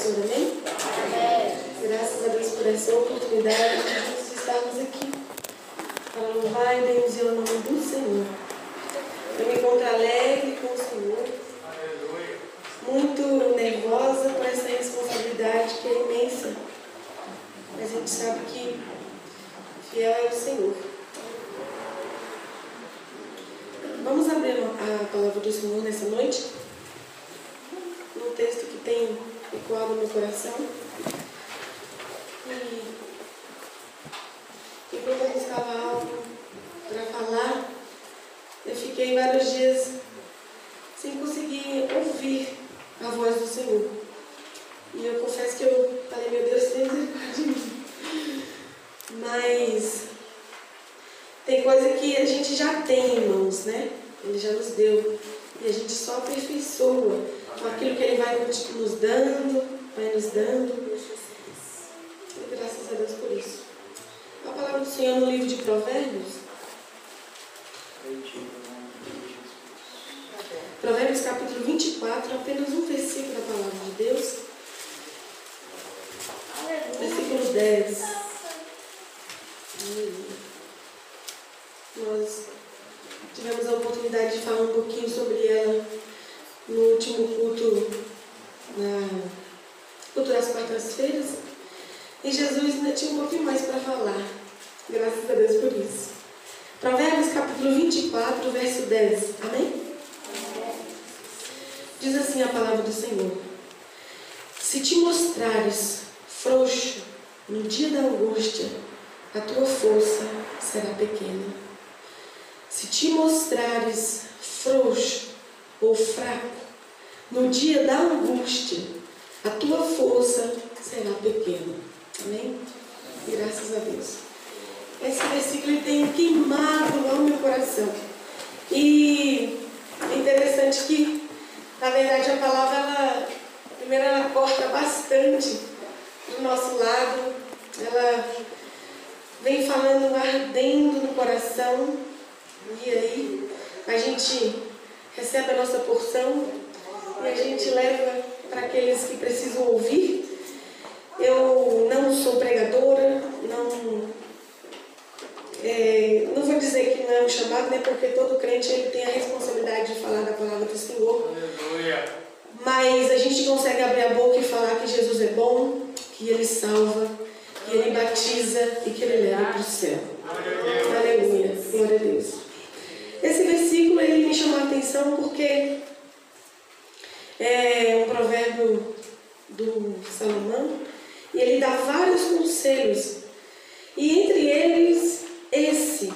Senhor, amém? Graças a Deus por essa oportunidade de estarmos aqui para louvar e bendizir o nome do Senhor. Eu me encontro alegre com o Senhor, muito nervosa por essa responsabilidade que é imensa. Mas a gente sabe que fiel é o Senhor. Vamos abrir a palavra do Senhor nessa noite? Um texto que tem ecoado no coração. E enquanto eu buscava algo para falar, eu fiquei vários dias sem conseguir ouvir a voz do Senhor. E eu confesso que eu falei, meu Deus, tem misericórdia de mim. Mas tem coisa que a gente já tem em mãos, né? Ele já nos deu. E a gente só aperfeiçoa com aquilo que Ele vai nos dando, vai nos dando. E graças a Deus por isso. A palavra do Senhor no livro de Provérbios. Provérbios capítulo 24, apenas um versículo da palavra de Deus. Versículo 10. Nós tivemos a oportunidade de falar um pouquinho sobre ela no último culto, na culto das quartas-feiras. E Jesus ainda tinha um pouquinho mais para falar. Graças a Deus por isso. Provérbios capítulo 24, verso 10. Amém? Diz assim a palavra do Senhor: Se te mostrares frouxo no dia da angústia, a tua força será pequena. Se te mostrares frouxo ou fraco no dia da angústia, a tua força será pequena. Amém? Graças a Deus. Esse versículo tem queimado ao meu coração. E é interessante que, na verdade, a palavra, ela, primeiro, ela corta bastante do nosso lado. Ela vem falando, coração. E aí, a gente recebe a nossa porção e a gente leva para aqueles que precisam ouvir. Eu não sou pregadora, não é, não vou dizer que não é um chamado, né? Porque todo crente ele tem a responsabilidade de falar da palavra do Senhor. Aleluia. Mas a gente consegue abrir a boca e falar que Jesus é bom, que Ele salva, que Ele batiza e que Ele leva para o céu. Aleluia. Glória a Deus. Esse versículo ele me chamou a atenção porque é um provérbio do Salomão e ele dá vários conselhos. E entre eles esse,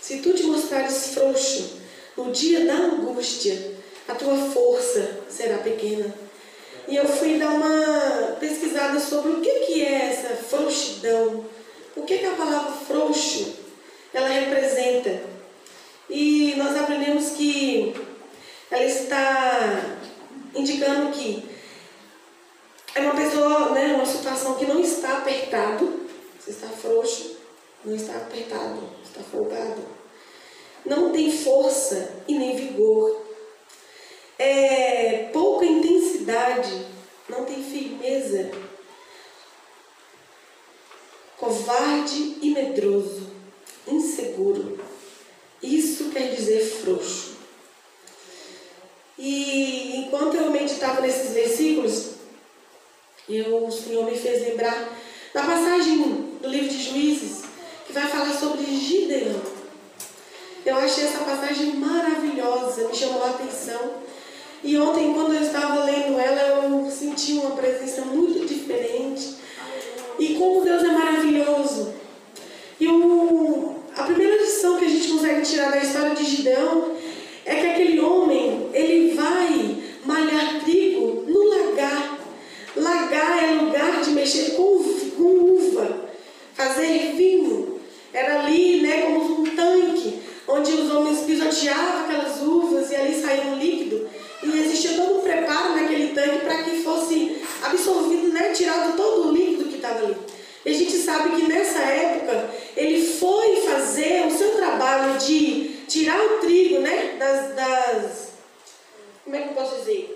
se tu te mostrares frouxo no dia da angústia, a tua força será pequena. E eu fui dar uma pesquisada sobre o que, que é essa frouxidão. O que, que a palavra frouxo ela representa. E nós aprendemos que ela está indicando que é uma pessoa, né, uma situação que não está apertado, você está frouxo, não está apertado, está folgado. Não tem força e nem vigor. É pouca intensidade, não tem firmeza. Covarde e medroso, inseguro. Isso quer dizer frouxo. E enquanto eu meditava nesses versículos, eu, o Senhor me fez lembrar da passagem do livro de Juízes, que vai falar sobre Gideão. Eu achei essa passagem maravilhosa, me chamou a atenção. E ontem, quando eu estava lendo ela, eu senti uma presença muito diferente. E como Deus é maravilhoso. E o, primeira lição que a gente consegue tirar da história de Gideão é que aquele homem, ele vai malhar trigo no lagar. Lagar é lugar de mexer com, uva, fazer vinho. Era ali, né, como um tanque, onde os homens pisoteavam aquelas uvas e ali saía um líquido. E existia todo um preparo naquele tanque para que fosse absorvido, né, tirado todo o líquido que estava ali. E a gente sabe que nessa época trabalho de tirar o trigo, né, das, das como é que eu posso dizer?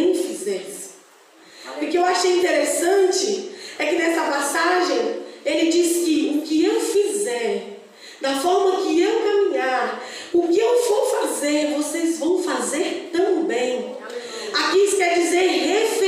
também fizesse. O que eu achei interessante é que nessa passagem ele diz que o que eu fizer, da forma que eu caminhar, o que eu for fazer, vocês vão fazer também. Aqui isso quer dizer refletir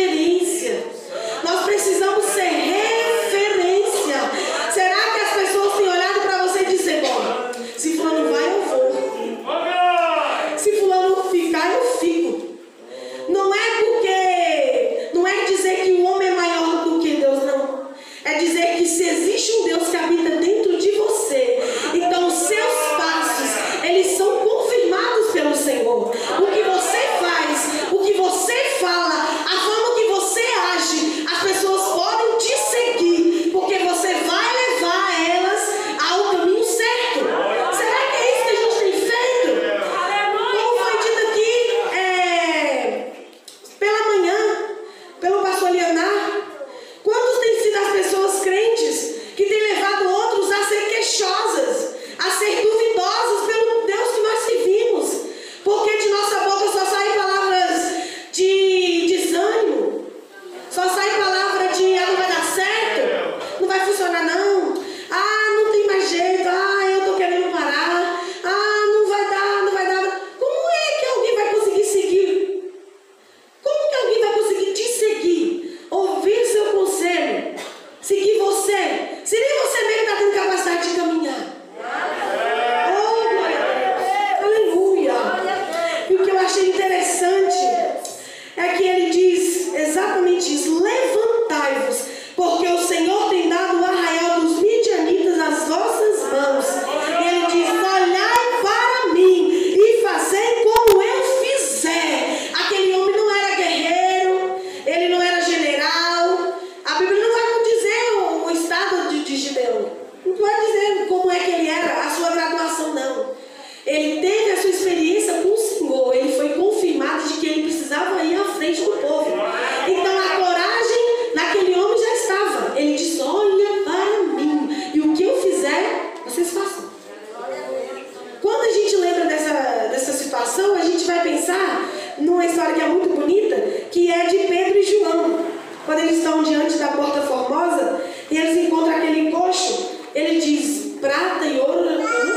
uma história que é muito bonita, que é de Pedro e João. Quando eles estão diante da porta formosa e eles encontram aquele coxo, ele diz: prata e ouro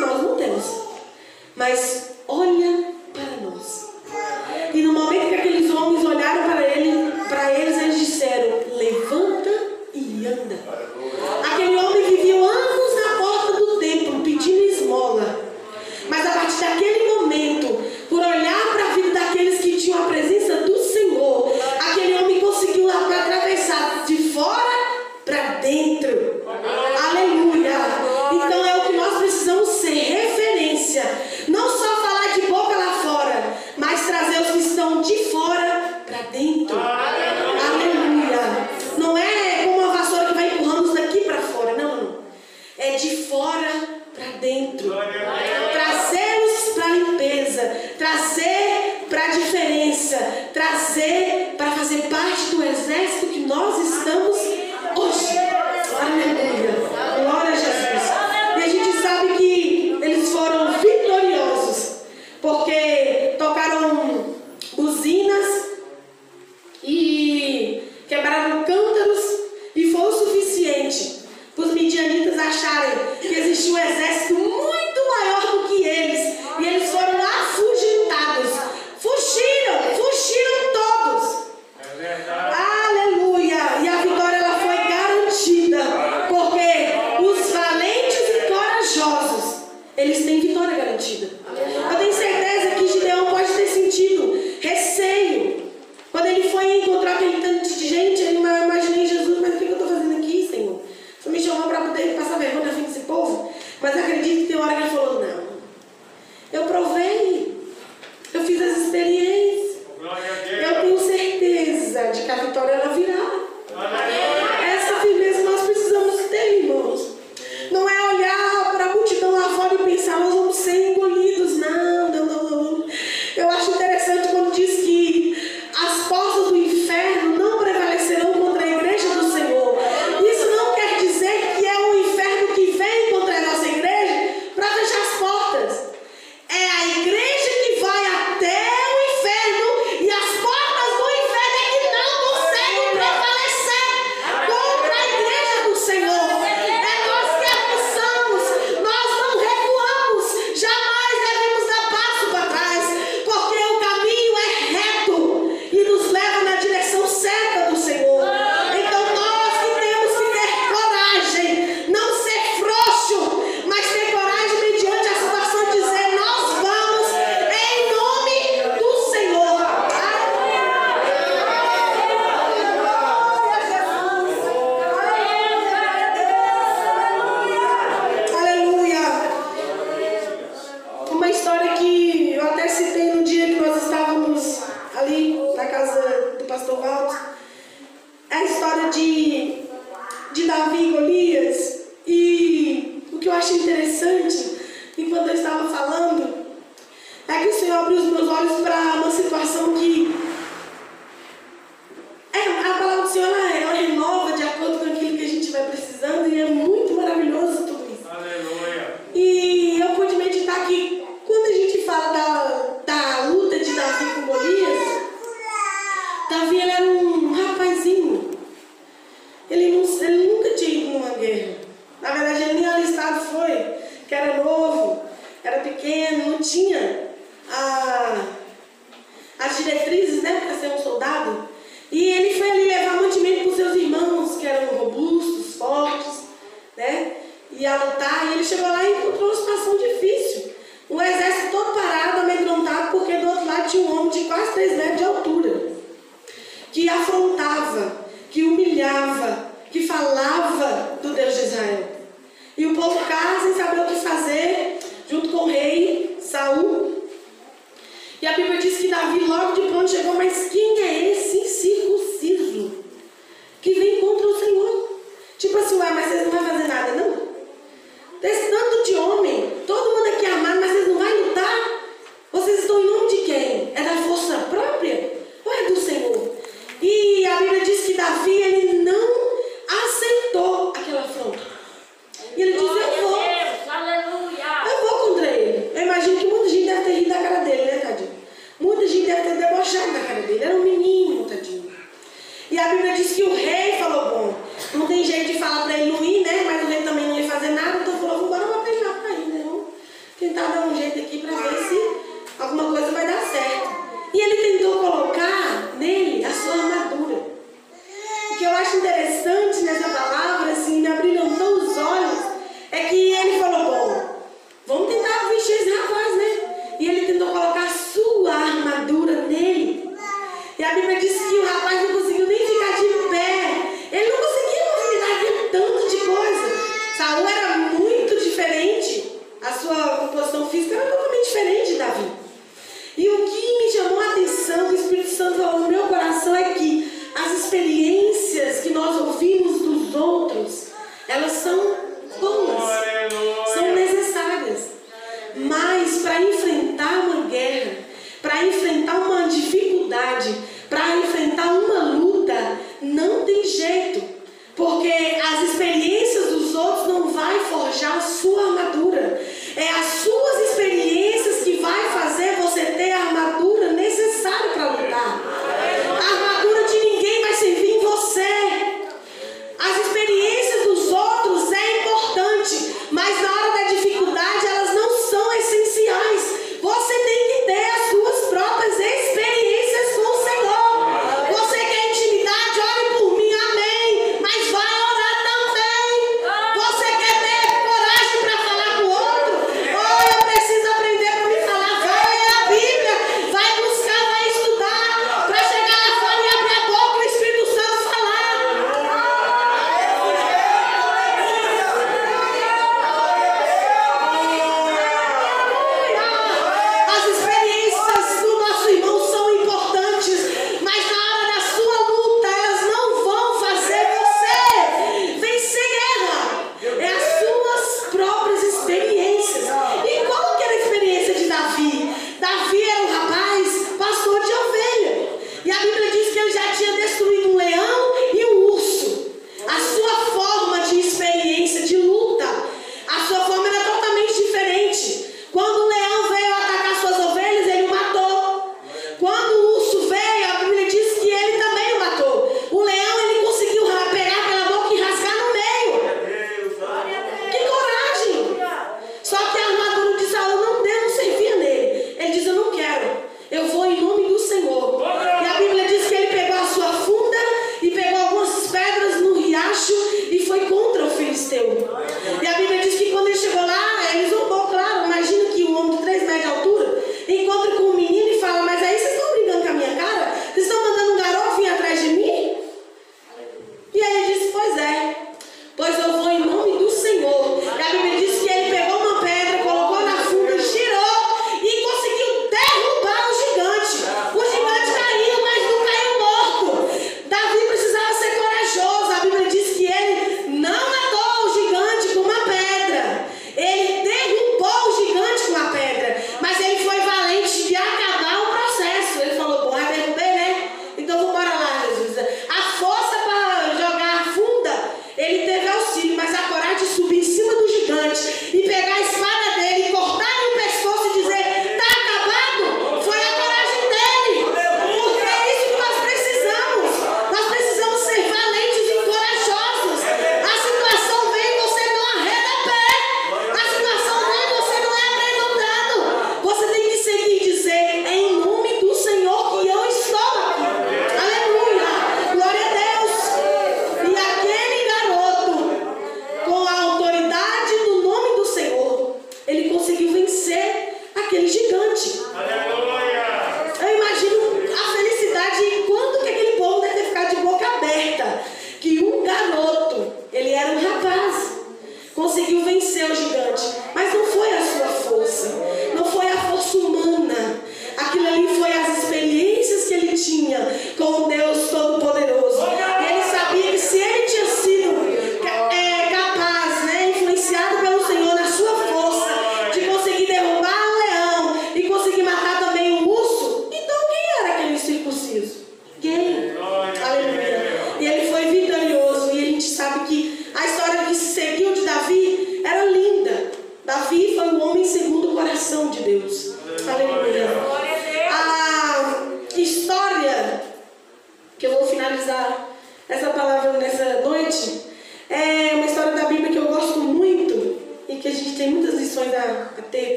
nós não temos, mas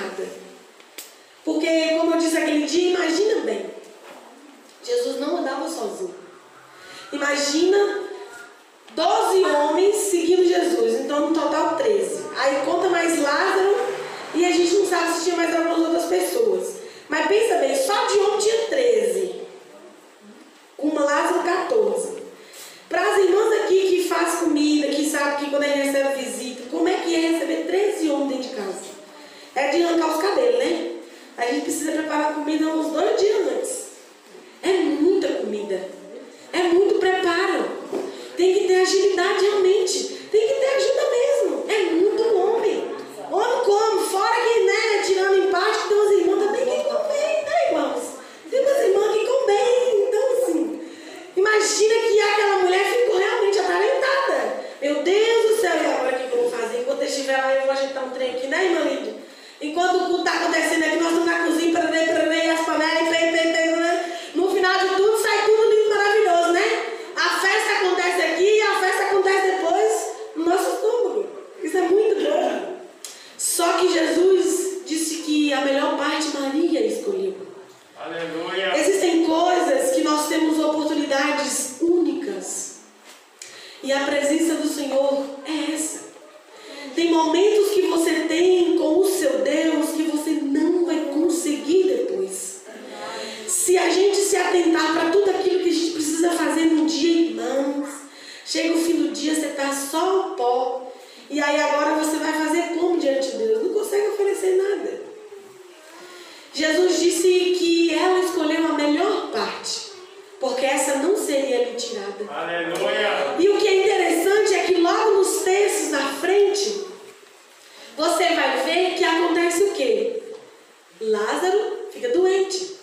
errada. Porque, como eu disse aquele dia, imagina bem, Jesus não andava sozinho. Imagina 12 homens seguindo Jesus, então no total 13. Aí conta mais Lázaro e a gente não sabe se tinha mais algumas outras pessoas. Mas pensa bem, só de homem tinha 13. Com Lázaro 14. Para as irmãs aqui que faz comida, que sabe que quando a gente recebe visita, como é que é receber 13 homens dentro de casa? É de arrancar os cabelos, né? A gente precisa preparar comida uns dois dias antes. É muita comida. É muito preparo. Tem que ter agilidade realmente. Tem que ter ajuda mesmo. É muito homem. Homem como? Fora que, né, tirando em parte, tem umas irmãs também que comem, né, irmãos? Tem umas irmãs que comem. Então, assim, imagina que aquela mulher ficou realmente atalentada. Meu Deus do céu, e agora o que eu vou fazer? Enquanto eu estiver lá, eu vou ajeitar um trem aqui, né, irmã Lídia? Enquanto o culto está acontecendo aqui, nós estamos na cozinha, pererei, pererei, as panelas, pei, pei, né? No final de tudo, sai tudo lindo, maravilhoso, né? A festa acontece aqui e a festa acontece depois no nosso estômago. Isso é muito bom. Só que Jesus disse que a melhor parte Maria escolheu. Aleluia. Existem coisas que nós temos oportunidades únicas. E a presença do Senhor é essa. Tem momentos que você tem Se a gente se atentar para tudo aquilo que a gente precisa fazer num dia, irmãos, chega o fim do dia, você está só o pó. E aí agora você vai fazer como diante de Deus? Não consegue oferecer nada. Jesus disse que ela escolheu a melhor parte, porque essa não seria lhe tirada. Aleluia! E o que é interessante é que logo nos textos na frente, você vai ver que acontece o quê? Lázaro fica doente.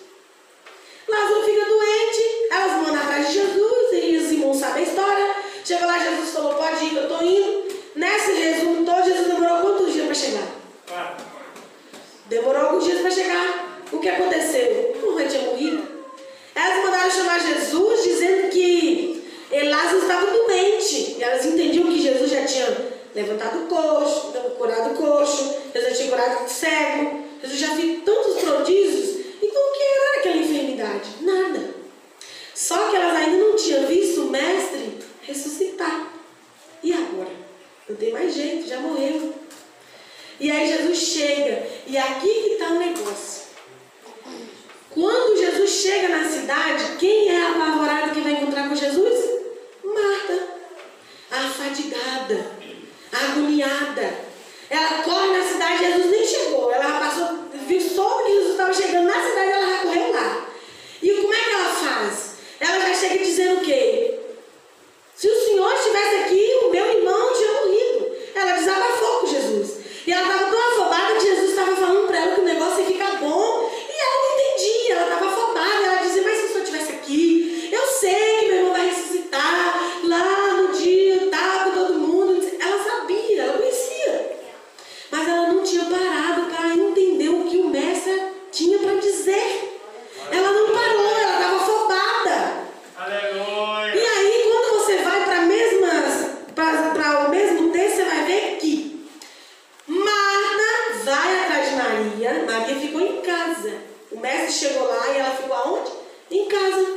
Lázaro fica doente, elas mandam atrás de Jesus, e os irmãos sabem a história. Chega lá, Jesus falou, pode ir, eu estou indo. Nesse resumo todo, Jesus demorou quantos dias para chegar? Demorou alguns dias para chegar. O que aconteceu? Não tinha morrido. Elas mandaram chamar Jesus dizendo que Lázaro estava doente. E elas entendiam que Jesus já tinha levantado o coxo, curado o coxo O mestre chegou lá e ela ficou aonde? Em casa.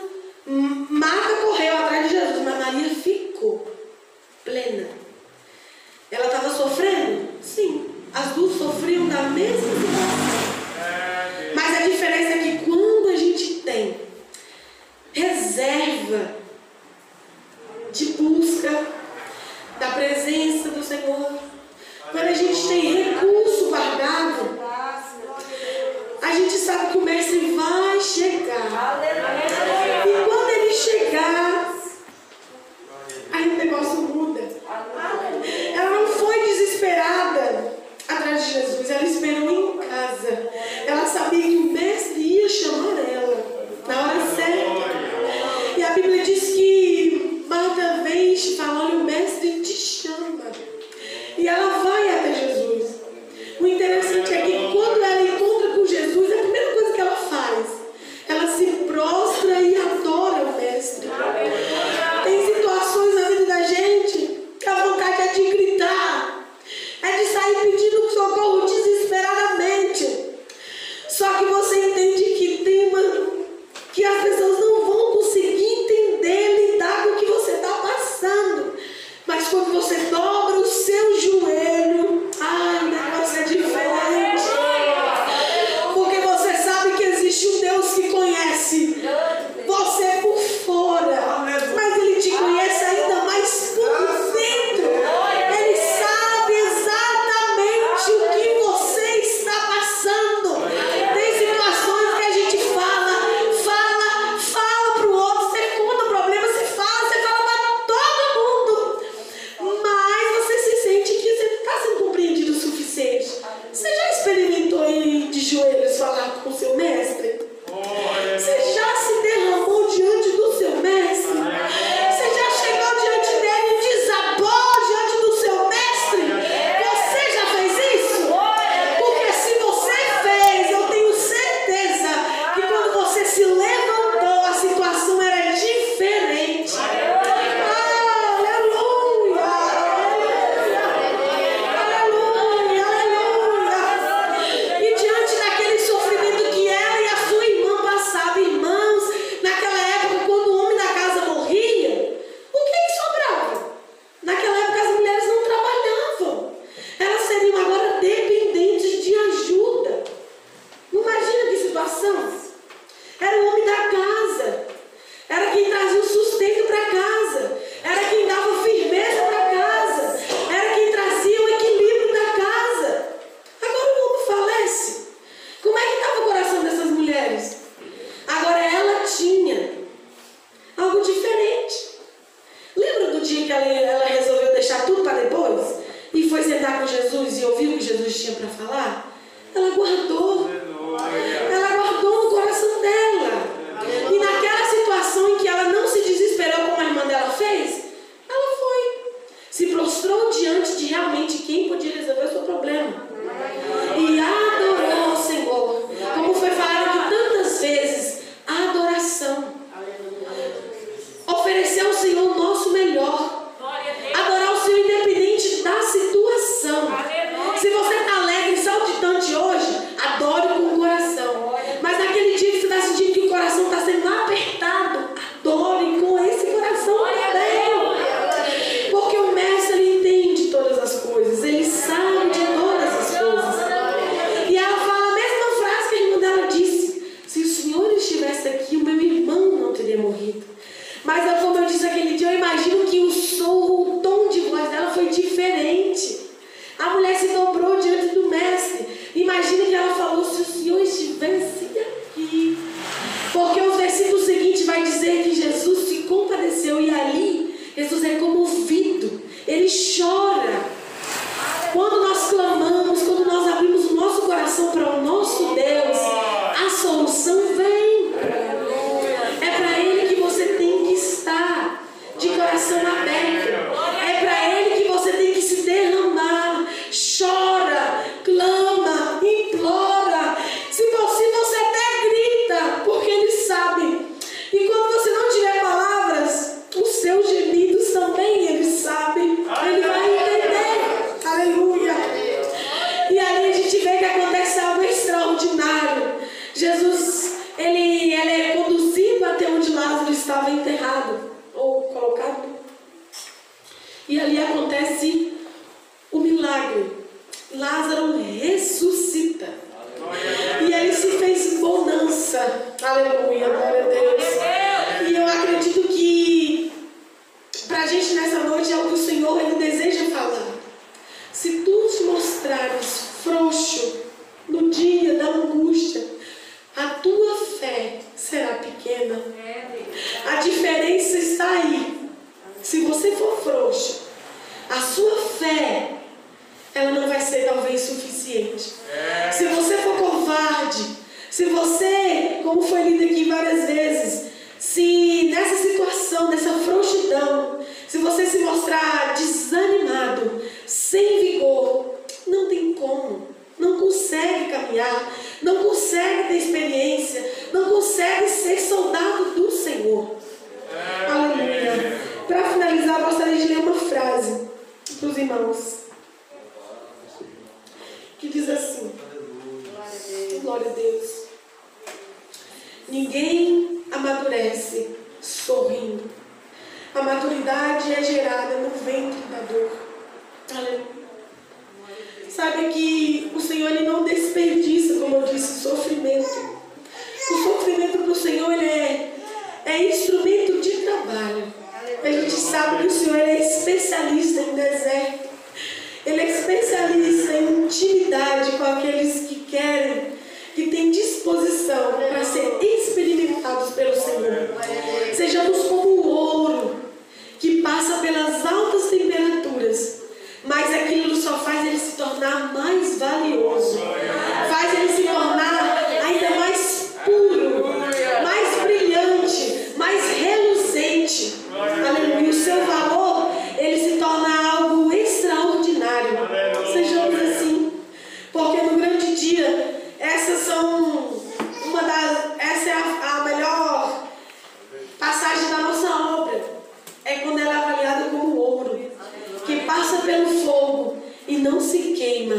para os irmãos. Que diz assim: Glória a Deus. Ninguém amadurece sorrindo. A maturidade é gerada no ventre da dor. Aleluia. Sabe que o Senhor ele não desperdiça, como eu disse, sofrimento. O sofrimento para o Senhor ele é, é instrumento de trabalho. A gente sabe que o Senhor é especialista em deserto. Ele é especialista em intimidade com aqueles que querem, que têm disposição para ser experimentados pelo Senhor. Sejamos como o ouro que passa pelas altas temperaturas, mas aquilo só faz ele se tornar mais valioso, faz ele se tornar passa pelo fogo e não se queima,